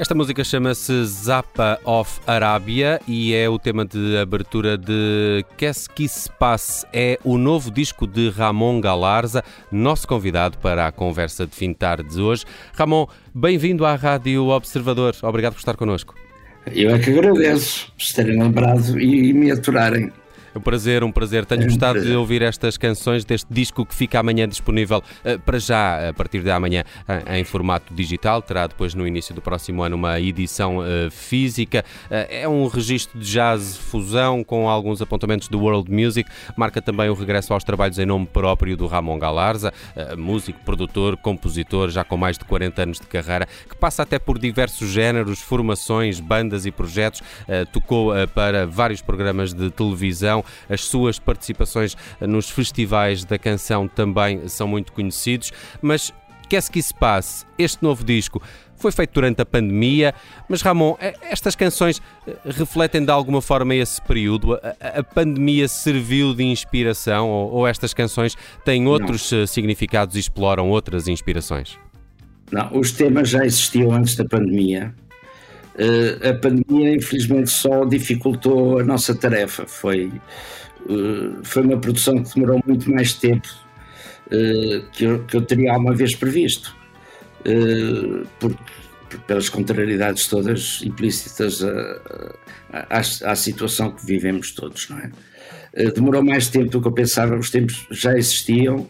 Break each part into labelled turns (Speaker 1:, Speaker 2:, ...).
Speaker 1: Esta música chama-se Zappa of Arábia e é o tema de abertura de Qu'est-ce qui se passe? É o novo disco de Ramon Galarza, nosso convidado para a conversa de fim de tarde de hoje. Ramon, bem-vindo à Rádio Observador. Obrigado por estar connosco.
Speaker 2: Eu é que agradeço por terem lembrado e me aturarem.
Speaker 1: É um prazer, um prazer. Tenho é um gostado prazer. de ouvir estas canções deste disco que fica amanhã disponível uh, para já, a partir de amanhã, uh, em formato digital. Terá depois, no início do próximo ano, uma edição uh, física. é um registro de jazz fusão com alguns apontamentos do world music. Marca também o regresso aos trabalhos em nome próprio do Ramon Galarza, músico, produtor, compositor, já com mais de 40 anos de carreira, que passa até por diversos géneros, formações, bandas e projetos. tocou para vários programas de televisão as suas participações nos festivais da canção também são muito conhecidos, mas quer-se que se passe? Este novo disco foi feito durante a pandemia, mas Ramon, estas canções eh, refletem de alguma forma esse período? A, pandemia serviu de inspiração ou, ou estas canções têm outros Não. Eh, significados e exploram outras inspirações?
Speaker 2: Não, os temas já existiam antes da pandemia. Uh, a pandemia, infelizmente, só dificultou a nossa tarefa. Foi, uh, foi uma produção que demorou muito mais tempo uh, que, eu, que eu teria alguma vez previsto, pelas contrariedades todas implícitas à, situação que vivemos todos, não é? demorou mais tempo do que eu pensava, os tempos já existiam.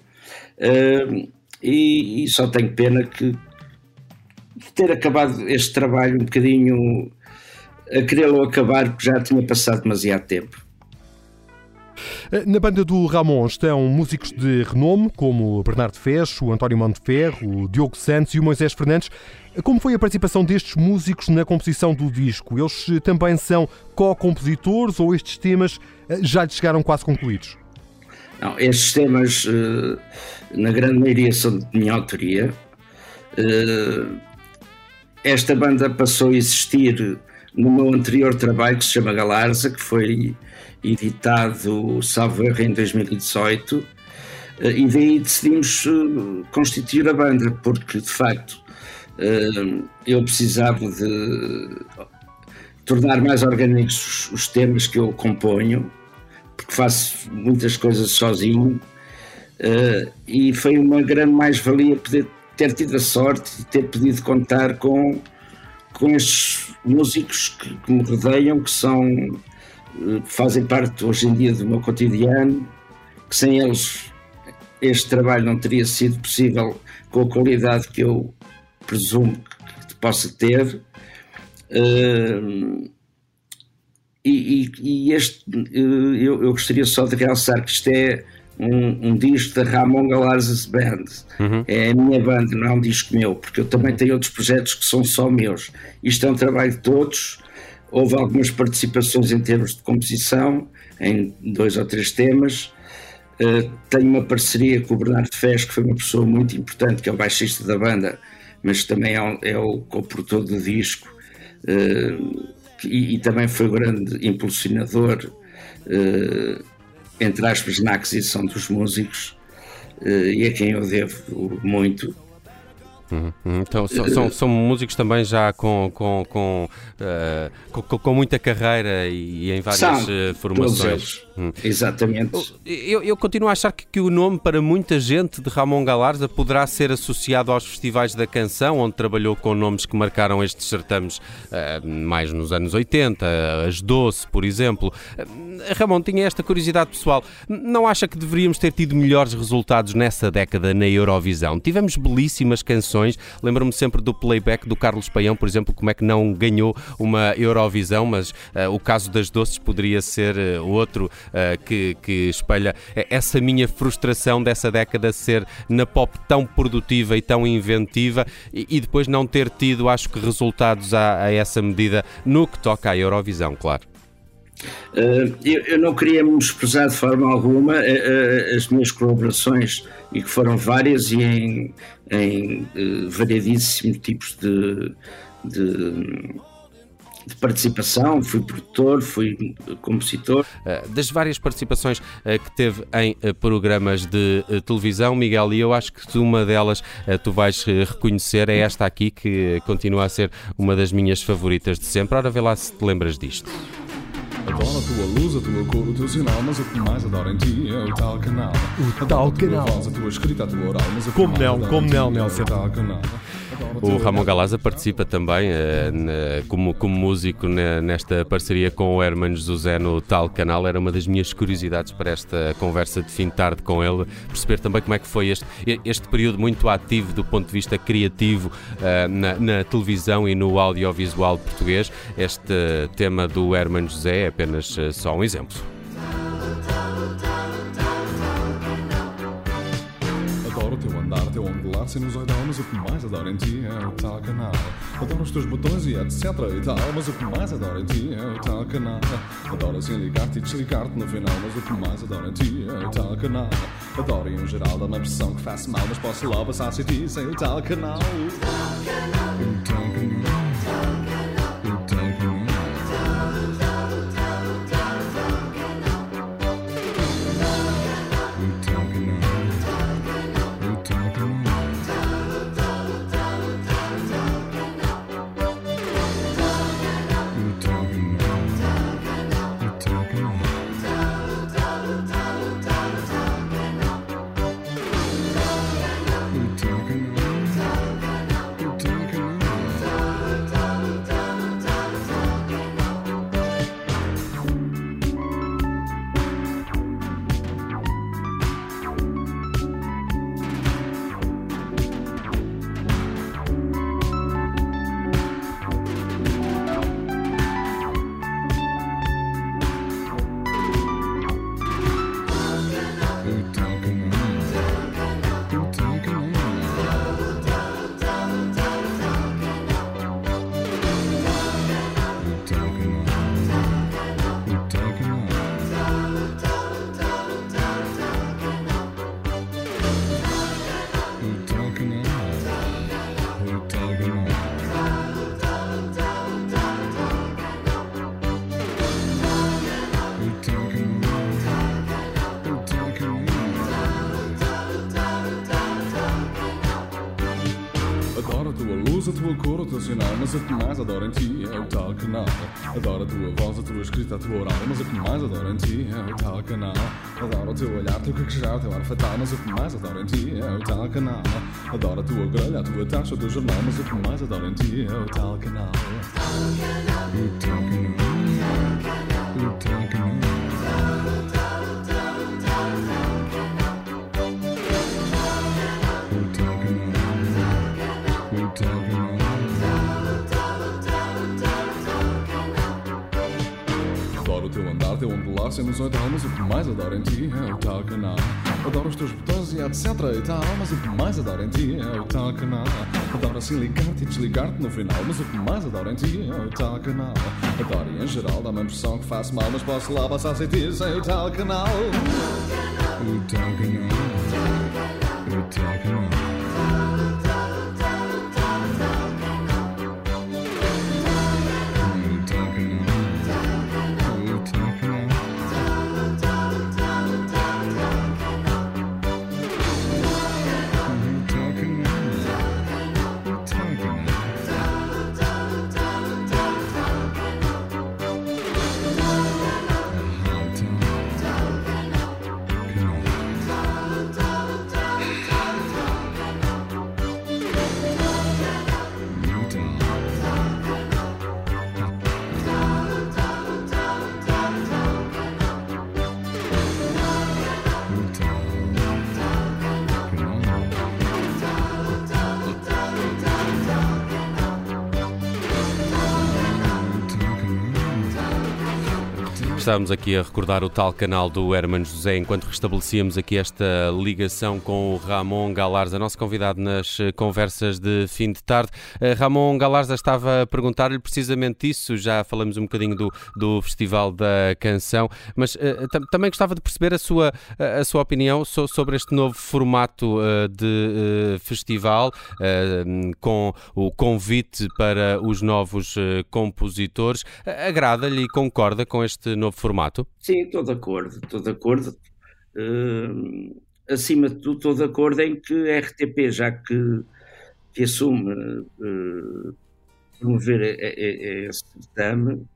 Speaker 2: E, e, só tenho pena que, ter acabado este trabalho um bocadinho a querê-lo acabar porque já tinha passado demasiado tempo.
Speaker 3: Na banda do Ramon estão músicos de renome, como Bernardo Fecho, o António Monteferro, o Diogo Santos e o Moisés Fernandes. Como foi a participação destes músicos na composição do disco? Eles também são co-compositores ou estes temas eh, já lhes chegaram quase concluídos?
Speaker 2: Não, estes temas, eh, na grande maioria, são de minha autoria. Esta banda passou a existir no meu anterior trabalho que se chama Galarza, que foi editado, salvo erro, em 2018, eh, e daí decidimos eh, constituir a banda, porque de facto eh, eu precisava de tornar mais orgânicos os temas que eu componho, porque faço muitas coisas sozinho, e foi uma grande mais-valia poder ter tido a sorte de ter podido contar com, com estes músicos que, que me rodeiam, que são eh, fazem parte hoje em dia do meu cotidiano, que sem eles este trabalho não teria sido possível com a qualidade que eu presumo que possa ter. Uh, e, e, este, uh, eu, eu, gostaria só de realçar que isto é um, um disco da Ramon Galarza's Band. Uhum. É a minha banda, não é um disco meu, porque eu também tenho outros projetos que são só meus. Isto é um trabalho de todos. Houve algumas participações em termos de composição, em dois ou três temas. Uh, tenho uma parceria com o Bernardo Fes, que foi uma pessoa muito importante, que é o baixista da banda, mas também é, é o co-produtor do disco. Uh, e, e, também foi o grande impulsionador uh, entre aspas, na aquisição dos músicos eh, e a quem eu devo muito.
Speaker 1: Uhum, uhum. Então, são, são, são, músicos também já com, com, com, uh, com, com, muita carreira e, em várias são, uh, formações.
Speaker 2: Hum. Exatamente.
Speaker 1: Eu, eu, continuo a achar que, que, o nome para muita gente de Ramon Galarza poderá ser associado aos festivais da canção, onde trabalhou com nomes que marcaram estes certames uh, mais nos anos 80, as Doce, por exemplo. Ramon, tinha esta curiosidade pessoal. Não acha que deveríamos ter tido melhores resultados nessa década na Eurovisão? Tivemos belíssimas canções. Lembro-me sempre do playback do Carlos Paião, por exemplo, como é que não ganhou uma Eurovisão, mas uh, o caso das Doces poderia ser outro uh, que, que espelha essa minha frustração dessa década ser na pop tão produtiva e tão inventiva e, e depois não ter tido, acho que, resultados a, a essa medida no que toca à Eurovisão, claro.
Speaker 2: Uh, eu, não queria me desprezar de forma alguma uh, uh, as minhas colaborações, e que foram várias e em, em variadíssimos tipos de, de, de participação, fui produtor, fui compositor.
Speaker 4: Eh, das várias participações eh, que teve em eh, programas de televisão, Miguel, e eu acho que uma delas tu vais reconhecer, é esta aqui, que continua a ser uma das minhas favoritas de sempre. Ora, vê lá se te lembras disto. Adoro a tua luz, a tua cor, o teu sinal, mas o que mais adoro em ti é o tal canal. O tal canal. A tua voz, a tua escrita, a tua oral, mas o que como não, como não, Nelson. É o tal canal. O Ramon Galaza participa também uh, na, como, como músico na, nesta parceria com o Herman José no tal canal. Era uma das minhas curiosidades para esta conversa de fim de tarde com ele, perceber também como é que foi este, este período muito ativo do ponto de vista criativo uh, na, na, televisão e no audiovisual português. Este tema do Herman José é apenas uh, só um exemplo. Sinusoidal, mas o que mais adoro em ti é o tal canal. Adoro os teus botões e etc e tal, mas o que mais adoro em ti é o tal canal. Adoro assim ligar-te e desligar-te no final, mas o que mais adoro em ti é o tal canal. Adoro em geral dar uma impressão que faz mal, mas posso lá passar sem ti sem o tal canal. O tal canal. Mas o que mais adoro em ti é o tal canal. Adoro a tua voz, a tua escrita, a tua oral, mas o que mais adoro em ti é o tal canal. Adoro o teu olhar, teu caquejar, o teu ar fatal, mas o que mais adoro em ti é o tal canal. Adoro a tua grelha, a tua taxa, o teu jornal, mas o que mais adoro em ti é o tal canal. Tal 18 almas, o que mais adoro em ti é o tal canal. Adoro os teus botões e etc e tal, mas o que mais adoro em ti é o tal canal. Adoro assim ligar-te e desligar-te no final, mas o que mais adoro em ti é o tal canal. Adoro e em geral dá-me a impressão que faço mal, mas posso lá passar sem ti sem o tal canal. O tal canal.
Speaker 1: Estávamos aqui a recordar o tal canal do Herman José enquanto restabelecíamos aqui esta ligação com o Ramon Galarza, nosso convidado nas eh, conversas de fim de tarde. Uh, Ramon Galarza estava a perguntar-lhe precisamente isso, já falamos um bocadinho do, do Festival da Canção, mas uh, também gostava de perceber a sua, a sua opinião so sobre este novo formato uh, de festival, com o convite para os novos compositores. Agrada-lhe e concorda com este novo formato?
Speaker 2: Sim, estou de acordo, estou de acordo. Uh, acima de tudo, estou de acordo em que a RTP, já que, que assume uh, promover esse certame,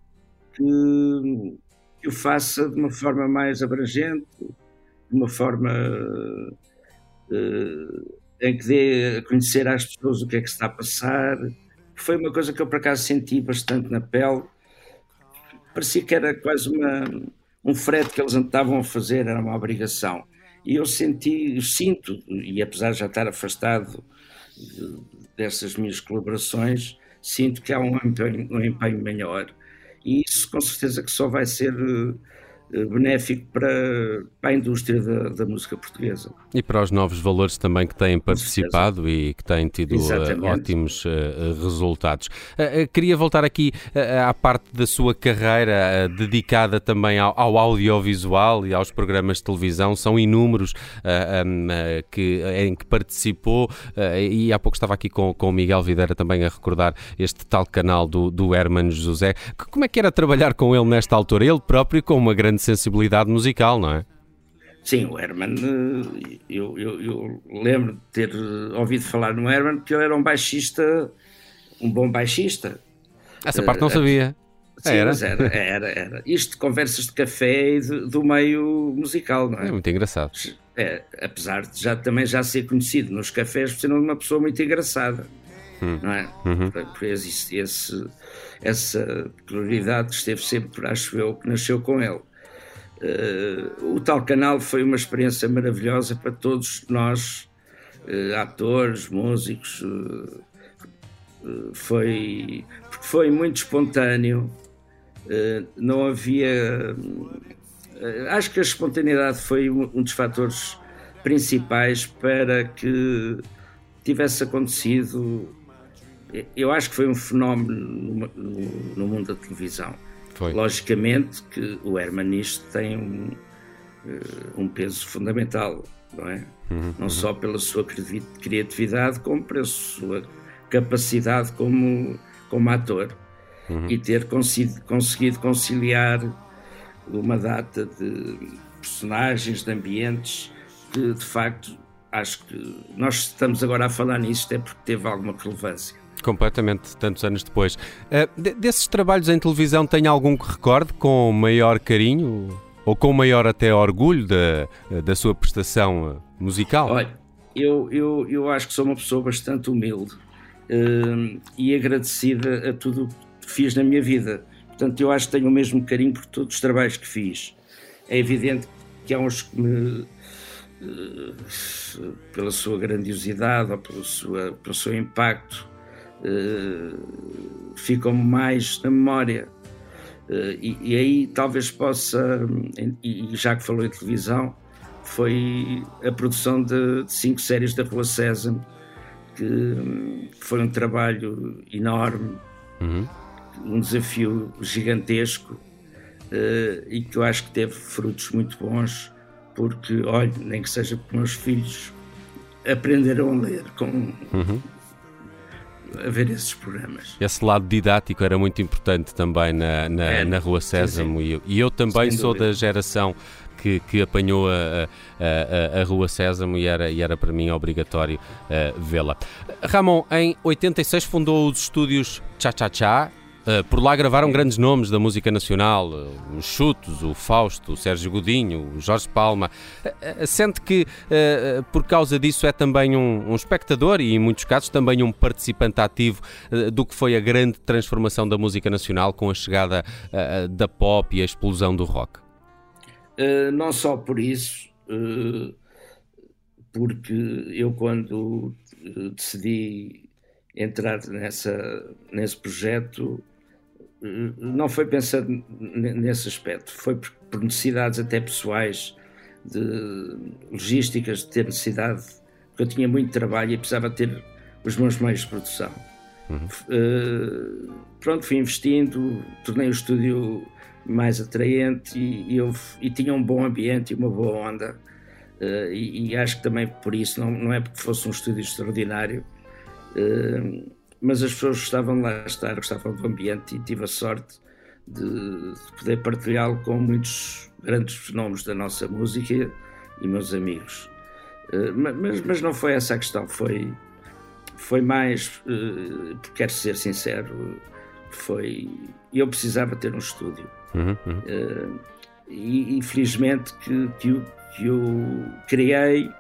Speaker 2: que, que, o faça de uma forma mais abrangente, de uma forma uh, em que dê a conhecer às pessoas o que é que está a passar. Foi uma coisa que eu, por acaso, senti bastante na pele parecia que era quase uma, um frete que eles estavam a fazer, era uma obrigação. E eu senti, sinto, e apesar de já estar afastado dessas minhas colaborações, sinto que há um empenho, um empenho maior. E isso com certeza que só vai ser eh, benéfico para, para a indústria da, da, música portuguesa.
Speaker 1: E para os novos valores também que têm participado e que têm tido uh, ótimos uh, resultados. Uh, queria voltar aqui à parte da sua carreira dedicada também ao, ao, audiovisual e aos programas de televisão. São inúmeros um, que, em que participou e há pouco estava aqui com, com o Miguel Videira também a recordar este tal canal do, do Herman José. Como é que era trabalhar com ele nesta altura? Ele próprio com uma grande sensibilidade musical, não é?
Speaker 2: Sim, o Herman, eh, eu, eu, eu, lembro de ter ouvido falar no Herman que ele era um baixista, um bom baixista.
Speaker 1: Essa parte não eh, sabia.
Speaker 2: Sim, era? era, era, era. Isto de conversas de café e de, do meio musical, não é?
Speaker 1: É muito engraçado.
Speaker 2: É, apesar de já, também já ser conhecido nos cafés por ser uma pessoa muito engraçada, hum. não é? Uhum. Por esse, esse, essa peculiaridade que esteve sempre, acho eu, que nasceu com ele. Uh, o tal canal foi uma experiência maravilhosa para todos nós, uh, atores, músicos. Uh, foi, foi muito espontâneo, não havia. acho que a espontaneidade foi um dos fatores principais para que tivesse acontecido. Eu acho que foi um fenómeno no, no, no mundo da televisão foi. Logicamente que o Hermanist tem um, eh, um peso fundamental, não é? Uhum, não uhum. só pela sua criatividade, como pela sua capacidade como, como ator. Uhum. E ter conseguido conciliar uma data de personagens, de ambientes, que de facto acho que nós estamos agora a falar nisso é porque teve alguma relevância.
Speaker 1: Completamente, tantos anos depois. Uh, desses trabalhos em televisão, tem algum que recorde com maior carinho ou com maior até orgulho da, da sua prestação musical?
Speaker 2: Olha, eu, eu, eu acho que sou uma pessoa bastante humilde uh, e agradecida a tudo que fiz na minha vida. Portanto, eu acho que tenho o mesmo carinho por todos os trabalhos que fiz. É evidente que há uns que me pela sua grandiosidade ou pela sua, pelo seu impacto uh, ficam mais na memória. Uh, e, e, aí talvez possa, e, e, já que falou em televisão, foi a produção de, de cinco séries da Rua Sésamo, que, foi um trabalho enorme, uhum. um desafio gigantesco uh, e que eu acho que teve frutos muito bons, porque, olha, nem que seja porque meus filhos aprenderam a ler com, uhum a ver esses programas.
Speaker 1: Esse lado didático era muito importante também na, na, é, na Rua Sésamo e, e, eu também Sem sou dúvida. da geração que, que apanhou a, a, a, Rua Sésamo e era, e era para mim obrigatório uh, vê-la. Ramon, em 86 fundou os estúdios Cha Cha Cha por lá gravaram grandes nomes da música nacional, uh, os Chutos, o Fausto, o Sérgio Godinho, o Jorge Palma. Uh, sente que, por causa disso, é também um, um, espectador e, em muitos casos, também um participante ativo do que foi a grande transformação da música nacional com a chegada da pop e a explosão do rock?
Speaker 2: não só por isso, porque eu, quando decidi entrar nessa, nesse projeto, não foi pensando nesse aspecto, foi por necessidades até pessoais, de logísticas, de ter necessidade, porque eu tinha muito trabalho e precisava ter os meus meios de produção. Uhum. Uh, pronto, fui investindo, tornei o estúdio mais atraente e, e, eu, e tinha um bom ambiente e uma boa onda. Uh, e, e, acho que também por isso, não, não é porque fosse um estúdio extraordinário, uh, mas as pessoas gostavam de lá estar, gostavam do ambiente e tive a sorte de, de poder partilhá-lo com muitos grandes nomes da nossa música e meus amigos. Uh, mas, mas não foi essa a questão, foi, foi mais, porque quero ser sincero, foi. Eu precisava ter um estúdio. Uhum, uhum. e, felizmente que, que, eu, que eu criei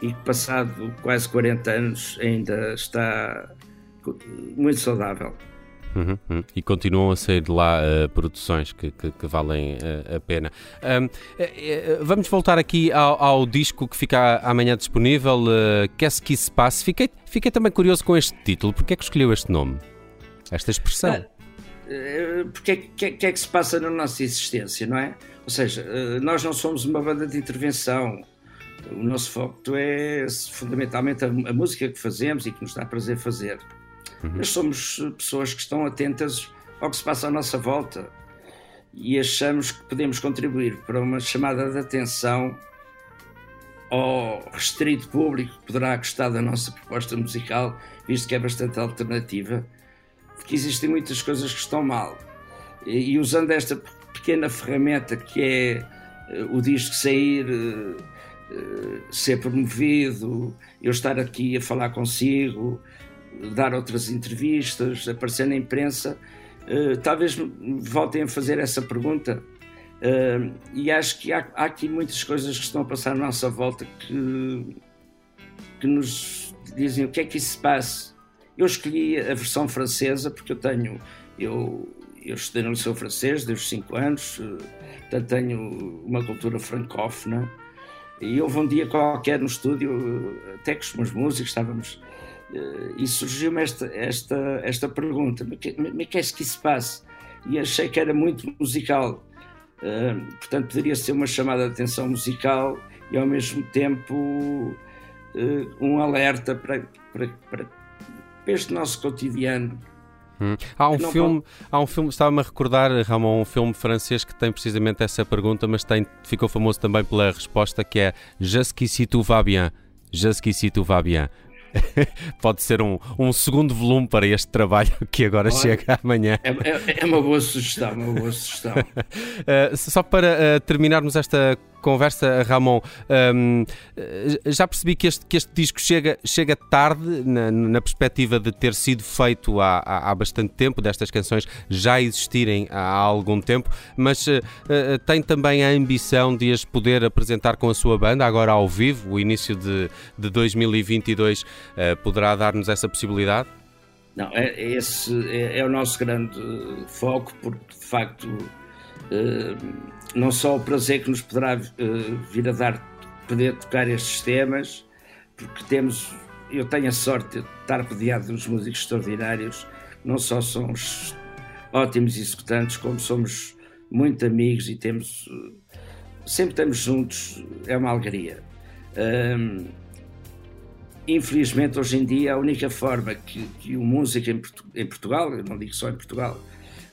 Speaker 2: e que passado quase 40 anos ainda está muito saudável.
Speaker 1: Uhum, uhum. E continuam a sair de lá uh, produções que, que, que valem uh, a pena. Um, uh, vamos voltar aqui ao, ao, disco que fica amanhã disponível, uh, Qu'est-ce qui se passe? Fiquei, fiquei também curioso com este título. Porquê é que escolheu este nome? Esta expressão?
Speaker 2: Porque é que, que é que se passa na nossa existência, não é? Ou seja, nós não somos uma banda de intervenção. O nosso foco é fundamentalmente a, a música que fazemos e que nos dá prazer fazer Uhum. Mas somos pessoas que estão atentas ao que se passa à nossa volta e achamos que podemos contribuir para uma chamada de atenção ao restrito público que poderá gostar da nossa proposta musical, visto que é bastante alternativa, porque existem muitas coisas que estão mal. E, e usando esta pequena ferramenta que é uh, o disco sair, uh, ser promovido, eu estar aqui a falar consigo, dar outras entrevistas, aparecer na imprensa, uh, talvez voltem a fazer essa pergunta. Uh, e acho que há, há, aqui muitas coisas que estão a passar à nossa volta que, que nos dizem o que é que isso se passa. Eu escolhi a versão francesa porque eu tenho, eu, eu estudei no Liceu Francês desde os 5 anos, uh, portanto tenho uma cultura francófona. E houve um dia qualquer no estúdio, até com os meus músicos, estávamos e surgiu-me esta, esta, esta pergunta: mas que, que é que se passa? E achei que era muito musical. Uh, portanto, poderia ser uma chamada de atenção musical e ao mesmo tempo uh, um alerta para, para, para, este nosso cotidiano.
Speaker 1: Hum. Há um filme, pode... há um filme, estava-me a recordar, Ramon, um filme francês que tem precisamente essa pergunta, mas tem, ficou famoso também pela resposta que é Jusqu'ici tout va bien. Jusqu'ici tout va bien. Pode ser um, um segundo volume para este trabalho que agora Olha, chega amanhã.
Speaker 2: É, é, é, uma boa sugestão, uma boa sugestão.
Speaker 1: uh, só para uh, terminarmos esta conversa, Ramon, um, já percebi que este, que este disco chega, chega tarde na, na perspectiva de ter sido feito há, há, bastante tempo, destas canções já existirem há algum tempo, mas uh, tem também a ambição de as poder apresentar com a sua banda, agora ao vivo, o início de, de 2022 uh, poderá dar-nos essa possibilidade?
Speaker 2: Não, é, esse é, é, o nosso grande foco, porque de facto. Não só o prazer que nos poderá uh, vir a dar poder tocar estes temas, porque temos, eu tenho a sorte de estar rodeado de uns músicos extraordinários, não só somos ótimos executantes, como somos muito amigos e temos uh, sempre estamos juntos, é uma alegria. Infelizmente, hoje em dia, a única forma que, que o músico em, em, Portugal, eu não digo só em Portugal,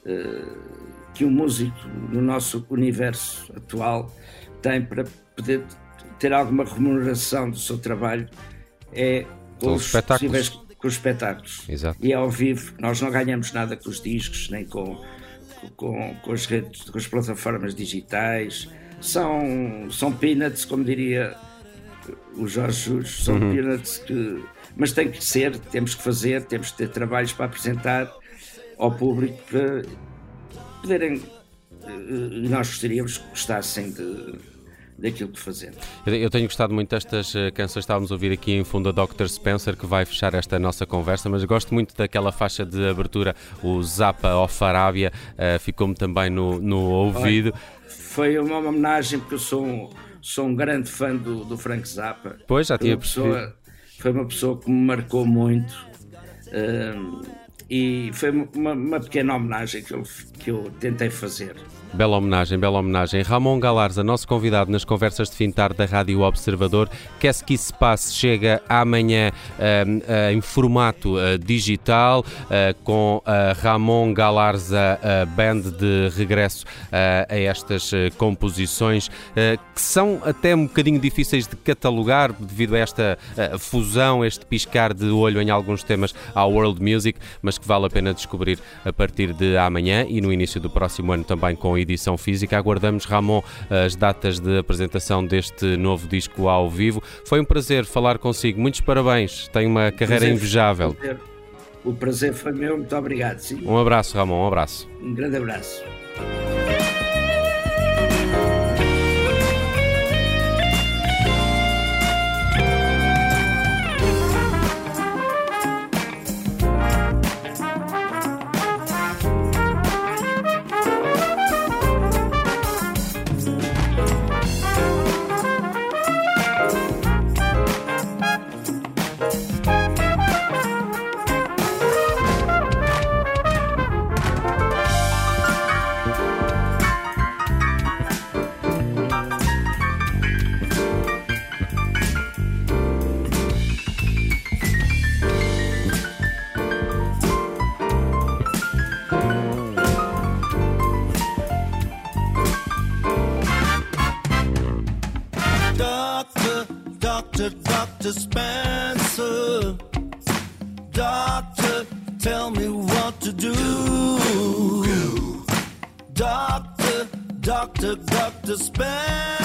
Speaker 2: uh, que um músico no nosso universo atual tem para poder ter alguma remuneração do seu trabalho é com, os, espetáculos. com os espetáculos.
Speaker 1: Exato.
Speaker 2: E é ao vivo, nós não ganhamos nada com os discos, nem com, com, com as redes, com as plataformas digitais. São, são peanuts, como diria o Jorge Júlio, são uhum. peanuts que. Mas tem que ser, temos que fazer, temos que ter trabalhos para apresentar ao público para poderem. Eh, nós gostaríamos que gostassem de, daquilo que fazemos.
Speaker 1: Eu tenho gostado muito destas eh, canções, estávamos a ouvir aqui em fundo a Dr. Spencer, que vai fechar esta nossa conversa, mas gosto muito daquela faixa de abertura, o Zapa of Arábia, uh, ficou-me também no, no ouvido.
Speaker 2: Foi uma homenagem, porque eu sou um, sou um grande fã do, do Frank Zappa.
Speaker 1: Pois, já tinha pessoa,
Speaker 2: Foi uma pessoa que me marcou muito.
Speaker 5: E foi uma, uma pequena homenagem que eu, que eu tentei fazer.
Speaker 1: Bela homenagem, bela homenagem. Ramon Galarza, nosso convidado nas conversas de fim de tarde da Rádio Observador. Quer-se que isso passe, chega amanhã uh, em formato uh, digital, com Ramon Galarza Band de regresso a estas composições, que são até um bocadinho difíceis de catalogar devido a esta fusão, este piscar de olho em alguns temas à world music, mas que vale a pena descobrir a partir de amanhã e no início do próximo ano também com edição física. Aguardamos, Ramon, as datas de apresentação deste novo disco ao vivo. Foi um prazer falar consigo. Muitos parabéns. Tem uma carreira prazer, invejável.
Speaker 5: Prazer. O prazer foi meu. Muito obrigado. Sim.
Speaker 1: Um abraço, Ramon. Um abraço.
Speaker 5: Um grande abraço. Dr. Spencer. Doctor, tell me what to do. Doctor, Doctor, Doctor Spencer.